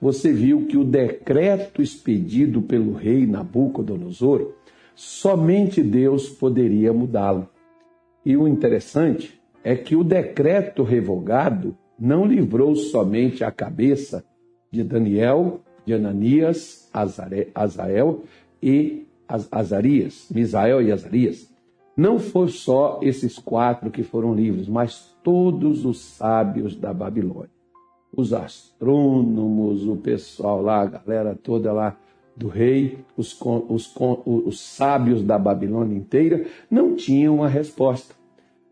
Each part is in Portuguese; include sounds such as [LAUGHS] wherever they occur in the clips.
você viu que o decreto expedido pelo rei Nabucodonosor, somente Deus poderia mudá-lo. E o interessante é que o decreto revogado não livrou somente a cabeça de Daniel, de Ananias, Azael e Azarias, Misael e Azarias. Não foi só esses quatro que foram livres, mas todos os sábios da Babilônia. Os astrônomos, o pessoal lá, a galera toda lá do rei, os, os, os sábios da Babilônia inteira, não tinham uma resposta.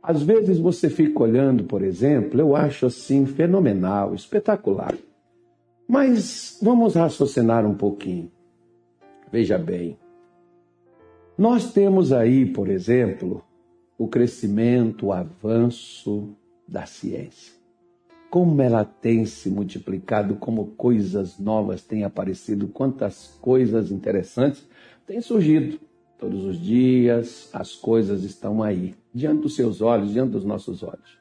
Às vezes você fica olhando, por exemplo, eu acho assim fenomenal, espetacular. Mas vamos raciocinar um pouquinho. Veja bem, nós temos aí, por exemplo, o crescimento, o avanço da ciência. Como ela tem se multiplicado, como coisas novas têm aparecido, quantas coisas interessantes têm surgido. Todos os dias as coisas estão aí, diante dos seus olhos, diante dos nossos olhos.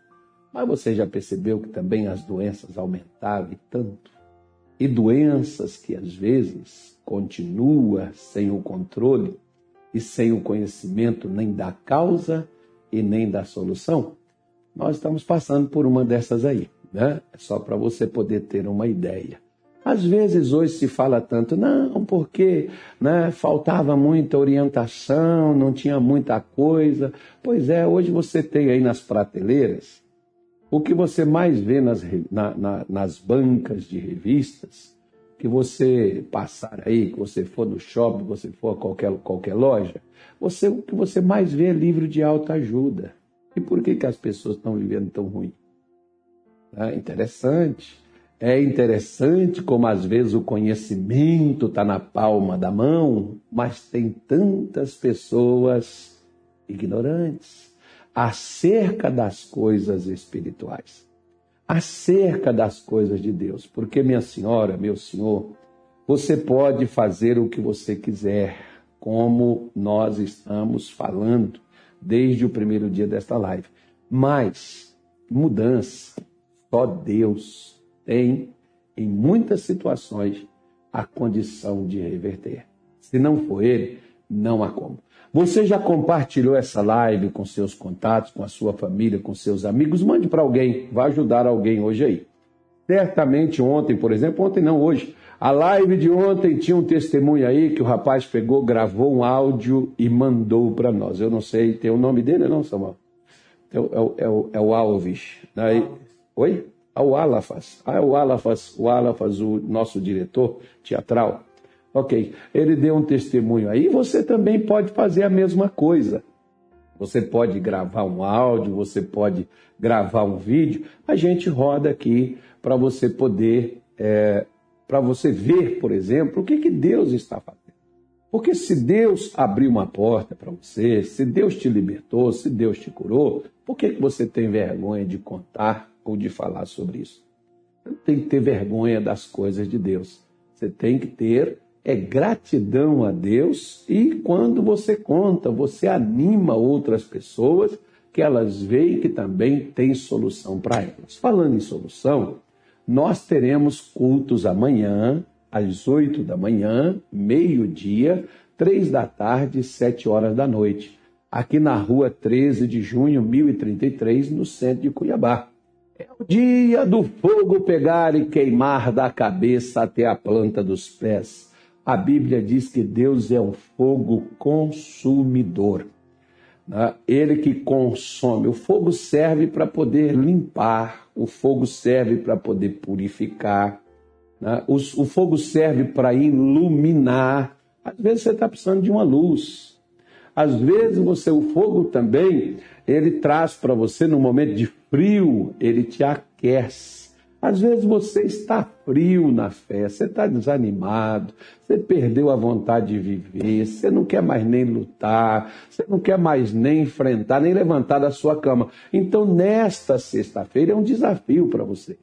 Mas você já percebeu que também as doenças aumentaram e tanto? E doenças que às vezes continua sem o controle e sem o conhecimento nem da causa e nem da solução, nós estamos passando por uma dessas aí, né? Só para você poder ter uma ideia. Às vezes hoje se fala tanto, não, porque né, faltava muita orientação, não tinha muita coisa. Pois é, hoje você tem aí nas prateleiras o que você mais vê nas, na, na, nas bancas de revistas que você passar aí, que você for no shopping, que você for a qualquer, qualquer loja, você, o que você mais vê é livro de alta ajuda. E por que, que as pessoas estão vivendo tão ruim? É interessante. É interessante como às vezes o conhecimento está na palma da mão, mas tem tantas pessoas ignorantes acerca das coisas espirituais acerca das coisas de Deus. Porque, minha senhora, meu senhor, você pode fazer o que você quiser, como nós estamos falando desde o primeiro dia desta live. Mas mudança, só Deus tem, em muitas situações, a condição de reverter. Se não for Ele, não há como. Você já compartilhou essa live com seus contatos, com a sua família, com seus amigos? Mande para alguém, vai ajudar alguém hoje aí. Certamente ontem, por exemplo, ontem não, hoje, a live de ontem tinha um testemunho aí que o rapaz pegou, gravou um áudio e mandou para nós. Eu não sei, tem o nome dele não, Samuel? É o, é o, é o, é Alves. Daí, oi? Ah, o Alafas. O Alafas, o Alafas, o nosso diretor teatral. Ok, ele deu um testemunho aí, você também pode fazer a mesma coisa. Você pode gravar um áudio, você pode gravar um vídeo, a gente roda aqui para você poder, é, para você ver, por exemplo, o que, que Deus está fazendo. Porque se Deus abriu uma porta para você, se Deus te libertou, se Deus te curou, por que, que você tem vergonha de contar ou de falar sobre isso? Não tem que ter vergonha das coisas de Deus. Você tem que ter é gratidão a Deus e quando você conta, você anima outras pessoas que elas veem que também tem solução para elas. Falando em solução, nós teremos cultos amanhã, às 8 da manhã, meio-dia, 3 da tarde, 7 horas da noite, aqui na rua 13 de junho, 1033, no centro de Cuiabá. É o dia do fogo pegar e queimar da cabeça até a planta dos pés a Bíblia diz que Deus é um fogo consumidor. Né? Ele que consome. O fogo serve para poder limpar, o fogo serve para poder purificar, né? o, o fogo serve para iluminar. Às vezes você está precisando de uma luz. Às vezes você, o fogo também, ele traz para você no momento de frio, ele te aquece. Às vezes você está frio na fé, você está desanimado, você perdeu a vontade de viver, você não quer mais nem lutar, você não quer mais nem enfrentar, nem levantar da sua cama. Então, nesta sexta-feira é um desafio para você.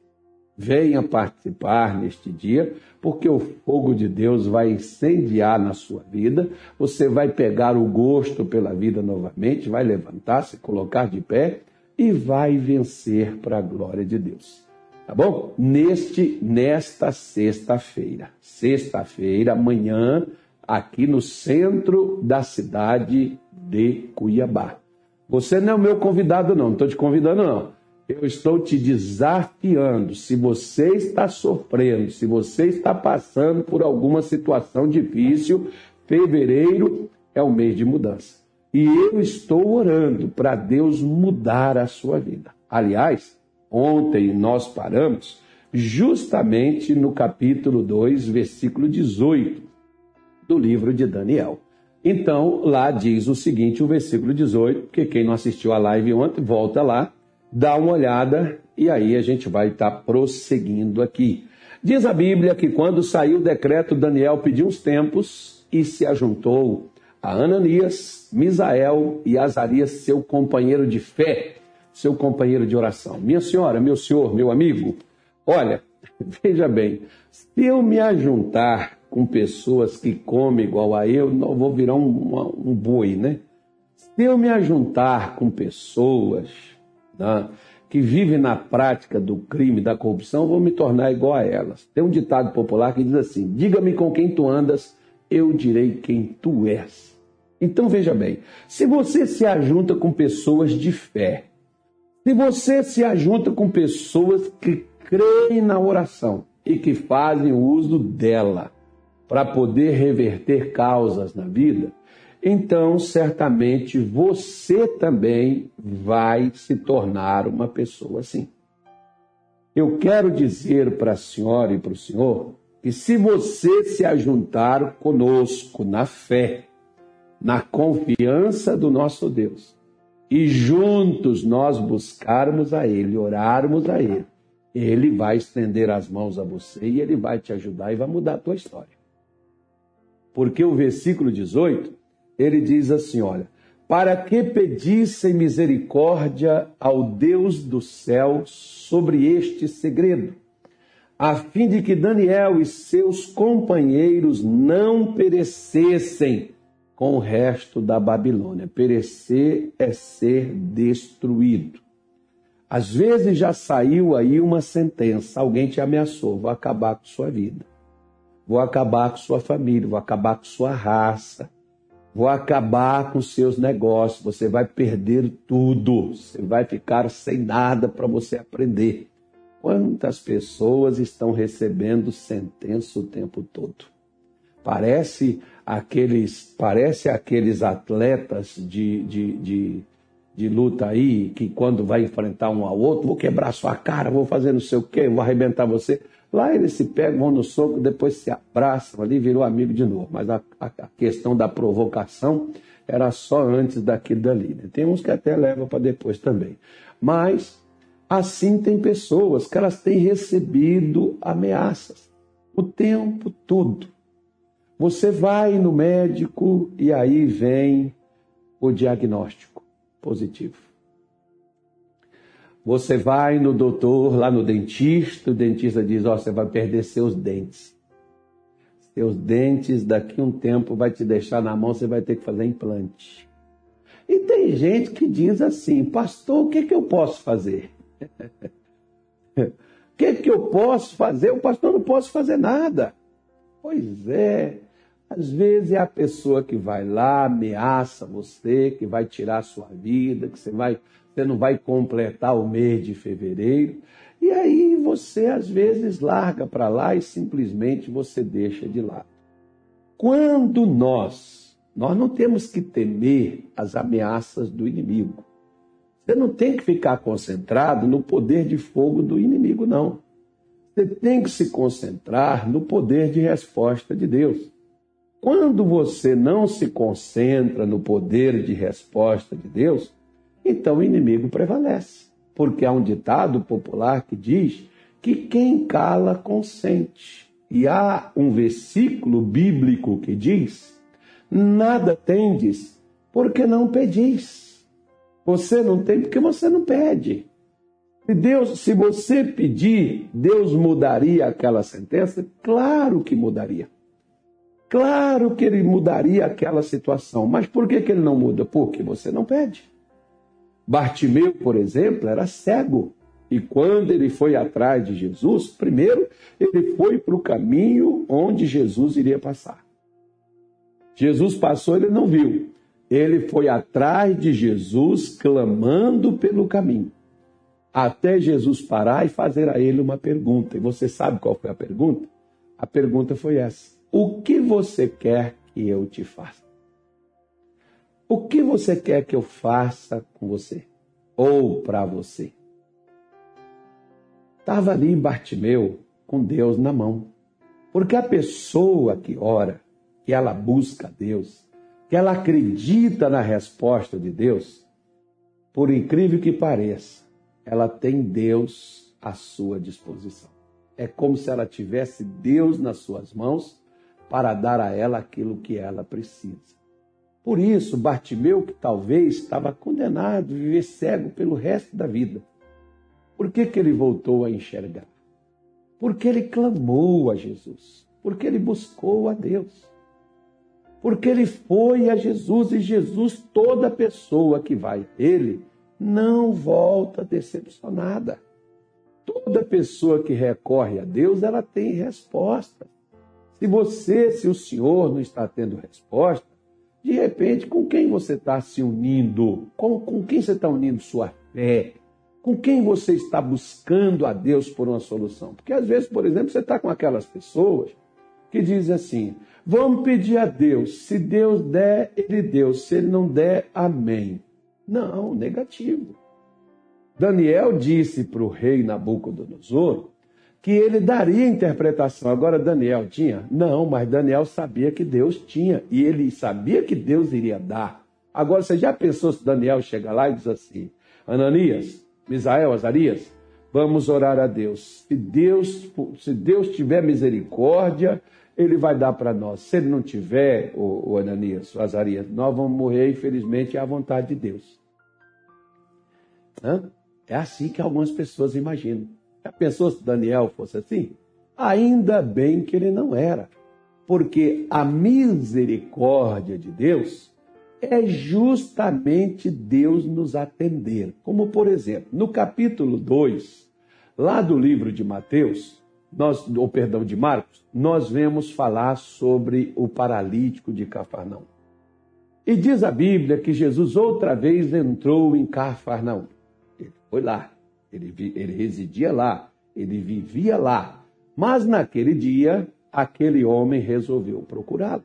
Venha participar neste dia, porque o fogo de Deus vai incendiar na sua vida, você vai pegar o gosto pela vida novamente, vai levantar, se colocar de pé e vai vencer para a glória de Deus. Tá bom? Neste, nesta sexta-feira. Sexta-feira, amanhã, aqui no centro da cidade de Cuiabá. Você não é o meu convidado, não. Não estou te convidando, não. Eu estou te desafiando. Se você está sofrendo, se você está passando por alguma situação difícil, fevereiro é o mês de mudança. E eu estou orando para Deus mudar a sua vida. Aliás, Ontem nós paramos justamente no capítulo 2, versículo 18 do livro de Daniel. Então, lá diz o seguinte, o versículo 18, porque quem não assistiu a live ontem, volta lá, dá uma olhada e aí a gente vai estar tá prosseguindo aqui. Diz a Bíblia que quando saiu o decreto, Daniel pediu uns tempos e se ajuntou a Ananias, Misael e Azarias, seu companheiro de fé, seu companheiro de oração. Minha senhora, meu senhor, meu amigo, olha, [LAUGHS] veja bem, se eu me ajuntar com pessoas que comem igual a eu, não vou virar um, um boi, né? Se eu me ajuntar com pessoas né, que vivem na prática do crime, da corrupção, vou me tornar igual a elas. Tem um ditado popular que diz assim: diga-me com quem tu andas, eu direi quem tu és. Então veja bem, se você se ajunta com pessoas de fé, se você se ajunta com pessoas que creem na oração e que fazem uso dela para poder reverter causas na vida, então certamente você também vai se tornar uma pessoa assim. Eu quero dizer para a senhora e para o senhor que se você se ajuntar conosco na fé, na confiança do nosso Deus, e juntos nós buscarmos a Ele, orarmos a Ele, Ele vai estender as mãos a você e Ele vai te ajudar e vai mudar a tua história. Porque o versículo 18, ele diz assim: olha, para que pedissem misericórdia ao Deus do céu sobre este segredo, a fim de que Daniel e seus companheiros não perecessem com o resto da Babilônia. Perecer é ser destruído. Às vezes já saiu aí uma sentença, alguém te ameaçou, vou acabar com sua vida. Vou acabar com sua família, vou acabar com sua raça. Vou acabar com seus negócios, você vai perder tudo, você vai ficar sem nada para você aprender. Quantas pessoas estão recebendo sentença o tempo todo? Parece aqueles, parece aqueles atletas de, de, de, de, luta aí, que quando vai enfrentar um ao outro, vou quebrar sua cara, vou fazer não sei o quê, vou arrebentar você. Lá eles se pegam, vão no soco, depois se abraçam ali, virou amigo de novo. Mas a, a, a questão da provocação era só antes daquilo dali. Né? Tem uns que até levam para depois também. Mas assim tem pessoas que elas têm recebido ameaças o tempo todo. Você vai no médico e aí vem o diagnóstico positivo. Você vai no doutor, lá no dentista, o dentista diz: Ó, oh, você vai perder seus dentes. Seus dentes daqui um tempo vai te deixar na mão, você vai ter que fazer implante. E tem gente que diz assim: Pastor, o que, que eu posso fazer? [LAUGHS] o que, que eu posso fazer? O pastor não posso fazer nada. Pois é, às vezes é a pessoa que vai lá, ameaça você, que vai tirar a sua vida, que você, vai, você não vai completar o mês de fevereiro. E aí você às vezes larga para lá e simplesmente você deixa de lado. Quando nós, nós não temos que temer as ameaças do inimigo. Você não tem que ficar concentrado no poder de fogo do inimigo, não. Você tem que se concentrar no poder de resposta de Deus. Quando você não se concentra no poder de resposta de Deus, então o inimigo prevalece. Porque há um ditado popular que diz que quem cala consente. E há um versículo bíblico que diz: Nada tendes, porque não pedis. Você não tem porque você não pede. Se Deus, se você pedir, Deus mudaria aquela sentença? Claro que mudaria. Claro que ele mudaria aquela situação, mas por que, que ele não muda? Porque você não pede. Bartimeu, por exemplo, era cego. E quando ele foi atrás de Jesus, primeiro ele foi para o caminho onde Jesus iria passar. Jesus passou, ele não viu. Ele foi atrás de Jesus, clamando pelo caminho, até Jesus parar e fazer a ele uma pergunta. E você sabe qual foi a pergunta? A pergunta foi essa: O que você quer que eu te faça? O que você quer que eu faça com você? Ou para você? Estava ali Bartimeu com Deus na mão. Porque a pessoa que ora, que ela busca Deus, que ela acredita na resposta de Deus, por incrível que pareça, ela tem Deus à sua disposição. É como se ela tivesse Deus nas suas mãos para dar a ela aquilo que ela precisa. Por isso, Bartimeu, que talvez estava condenado a viver cego pelo resto da vida, por que, que ele voltou a enxergar? Porque ele clamou a Jesus, porque ele buscou a Deus, porque ele foi a Jesus e Jesus, toda pessoa que vai a ele, não volta decepcionada. Toda pessoa que recorre a Deus, ela tem resposta. Se você, se o Senhor não está tendo resposta, de repente, com quem você está se unindo? Com, com quem você está unindo sua fé? Com quem você está buscando a Deus por uma solução? Porque às vezes, por exemplo, você está com aquelas pessoas que dizem assim: vamos pedir a Deus, se Deus der, Ele deu, se Ele não der, amém. Não, negativo. Daniel disse para o rei Nabucodonosor que ele daria interpretação. Agora, Daniel tinha? Não, mas Daniel sabia que Deus tinha e ele sabia que Deus iria dar. Agora, você já pensou se Daniel chega lá e diz assim: Ananias, Misael, Azarias, vamos orar a Deus. Se Deus, se Deus tiver misericórdia, ele vai dar para nós. Se ele não tiver, o, o Ananias, o Azarias, nós vamos morrer, infelizmente, à vontade de Deus. Hã? É assim que algumas pessoas imaginam. Pensou se Daniel fosse assim? Ainda bem que ele não era, porque a misericórdia de Deus é justamente Deus nos atender. Como, por exemplo, no capítulo 2, lá do livro de Mateus, nós, ou perdão, de Marcos, nós vemos falar sobre o paralítico de Cafarnaum. E diz a Bíblia que Jesus outra vez entrou em Cafarnaum. Ele foi lá. Ele, ele residia lá, ele vivia lá. Mas naquele dia, aquele homem resolveu procurá-lo.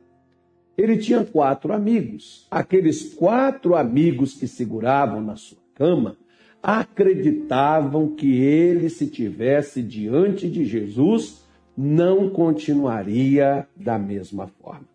Ele tinha quatro amigos. Aqueles quatro amigos que seguravam na sua cama acreditavam que ele, se tivesse diante de Jesus, não continuaria da mesma forma.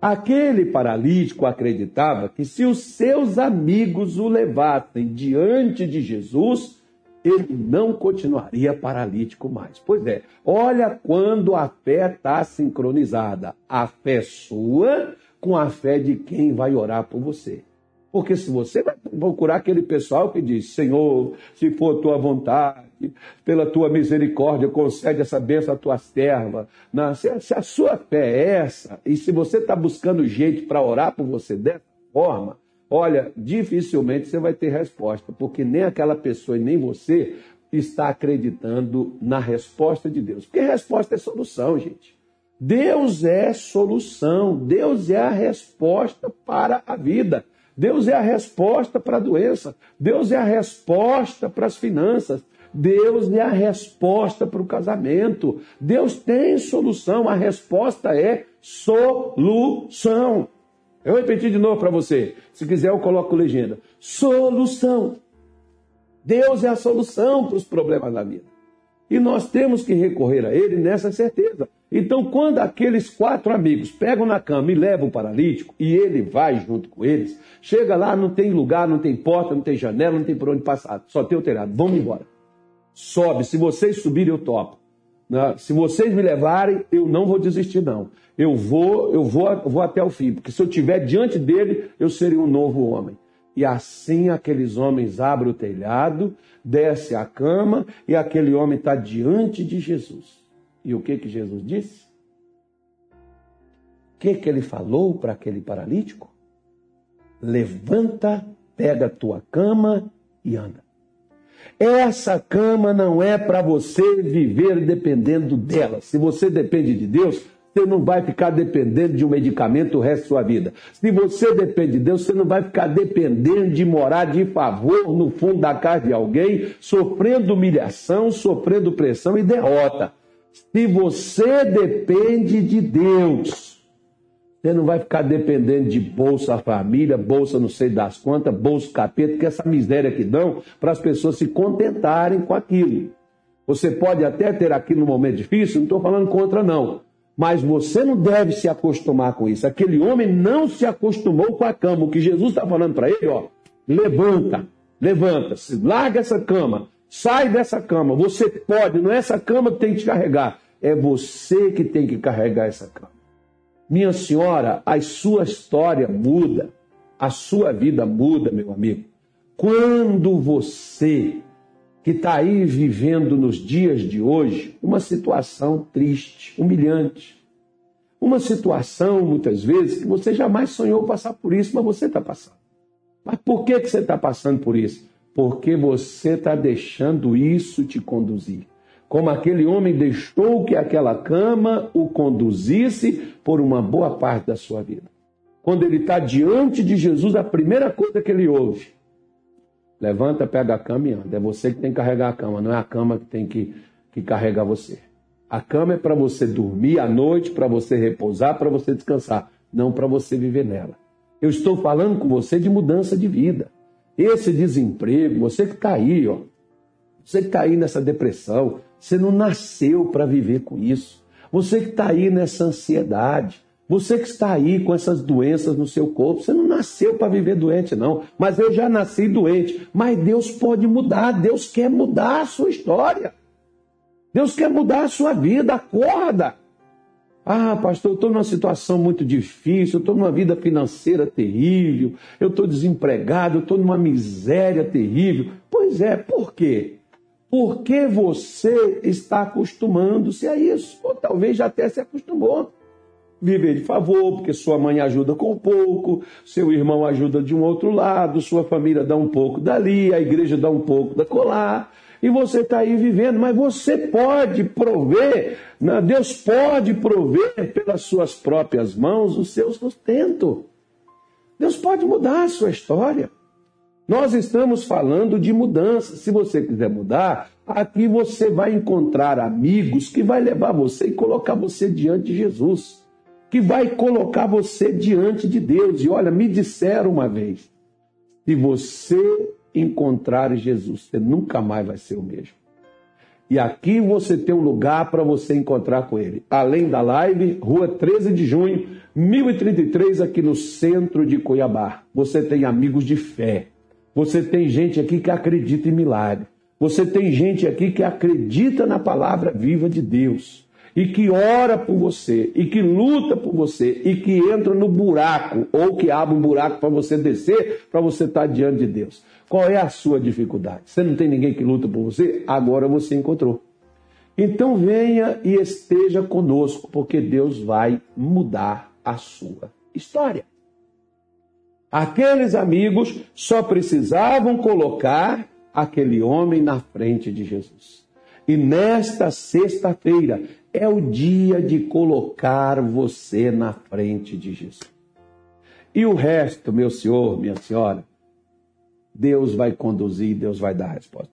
Aquele paralítico acreditava que se os seus amigos o levassem diante de Jesus, ele não continuaria paralítico mais. Pois é, olha quando a fé está sincronizada. A fé sua com a fé de quem vai orar por você. Porque se você vai procurar aquele pessoal que diz, Senhor, se for tua vontade, pela tua misericórdia, concede essa bênção à tua serva. Se, se a sua fé é essa, e se você está buscando jeito para orar por você dessa forma, Olha, dificilmente você vai ter resposta, porque nem aquela pessoa e nem você está acreditando na resposta de Deus. Porque resposta é solução, gente. Deus é solução, Deus é a resposta para a vida. Deus é a resposta para a doença, Deus é a resposta para as finanças, Deus é a resposta para o casamento. Deus tem solução, a resposta é solução. Eu vou repetir de novo para você. Se quiser, eu coloco legenda. Solução. Deus é a solução para os problemas da vida. E nós temos que recorrer a Ele nessa certeza. Então, quando aqueles quatro amigos pegam na cama e levam o paralítico, e ele vai junto com eles, chega lá, não tem lugar, não tem porta, não tem janela, não tem por onde passar, só tem o telhado. Vamos embora. Sobe, se vocês subirem, eu topo. Né? Se vocês me levarem, eu não vou desistir, não. Eu vou, eu vou, eu vou até o fim, porque se eu estiver diante dele, eu serei um novo homem. E assim aqueles homens abrem o telhado, desce a cama e aquele homem está diante de Jesus. E o que que Jesus disse? O que que ele falou para aquele paralítico? Levanta, pega a tua cama e anda. Essa cama não é para você viver dependendo dela. Se você depende de Deus, você não vai ficar dependendo de um medicamento o resto da sua vida. Se você depende de Deus, você não vai ficar dependendo de morar de favor no fundo da casa de alguém, sofrendo humilhação, sofrendo pressão e derrota. Se você depende de Deus, você não vai ficar dependendo de Bolsa Família, Bolsa não sei das quantas, Bolsa Capeta, que é essa miséria que dão para as pessoas se contentarem com aquilo. Você pode até ter aquilo no momento difícil, não estou falando contra, não. Mas você não deve se acostumar com isso. Aquele homem não se acostumou com a cama. O que Jesus está falando para ele, ó, levanta, levanta, larga essa cama, sai dessa cama. Você pode, não é essa cama que tem que te carregar, é você que tem que carregar essa cama. Minha senhora, a sua história muda, a sua vida muda, meu amigo. Quando você que está aí vivendo nos dias de hoje uma situação triste, humilhante. Uma situação, muitas vezes, que você jamais sonhou passar por isso, mas você está passando. Mas por que, que você está passando por isso? Porque você está deixando isso te conduzir. Como aquele homem deixou que aquela cama o conduzisse por uma boa parte da sua vida. Quando ele está diante de Jesus, a primeira coisa que ele ouve Levanta, pega a cama e anda. É você que tem que carregar a cama, não é a cama que tem que, que carregar você. A cama é para você dormir à noite, para você repousar, para você descansar, não para você viver nela. Eu estou falando com você de mudança de vida. Esse desemprego, você que está aí, ó, você que está aí nessa depressão, você não nasceu para viver com isso. Você que está aí nessa ansiedade, você que está aí com essas doenças no seu corpo, você não nasceu para viver doente, não. Mas eu já nasci doente. Mas Deus pode mudar, Deus quer mudar a sua história. Deus quer mudar a sua vida, acorda. Ah, pastor, eu estou numa situação muito difícil, eu estou numa vida financeira terrível, eu estou desempregado, eu estou numa miséria terrível. Pois é, por quê? Porque você está acostumando-se a isso, ou talvez já até se acostumou viver de favor, porque sua mãe ajuda com pouco, seu irmão ajuda de um outro lado, sua família dá um pouco dali, a igreja dá um pouco da colar, e você está aí vivendo, mas você pode prover, né? Deus pode prover pelas suas próprias mãos o seu sustento. Deus pode mudar a sua história. Nós estamos falando de mudança. Se você quiser mudar, aqui você vai encontrar amigos que vai levar você e colocar você diante de Jesus que vai colocar você diante de Deus. E olha, me disseram uma vez: se você encontrar Jesus, você nunca mais vai ser o mesmo. E aqui você tem um lugar para você encontrar com ele. Além da live, rua 13 de junho, 1033, aqui no centro de Cuiabá. Você tem amigos de fé. Você tem gente aqui que acredita em milagre. Você tem gente aqui que acredita na palavra viva de Deus e que ora por você, e que luta por você, e que entra no buraco, ou que abre um buraco para você descer, para você estar tá diante de Deus. Qual é a sua dificuldade? Você não tem ninguém que luta por você? Agora você encontrou. Então venha e esteja conosco, porque Deus vai mudar a sua história. Aqueles amigos só precisavam colocar aquele homem na frente de Jesus. E nesta sexta-feira é o dia de colocar você na frente de Jesus. E o resto, meu senhor, minha senhora, Deus vai conduzir, Deus vai dar a resposta.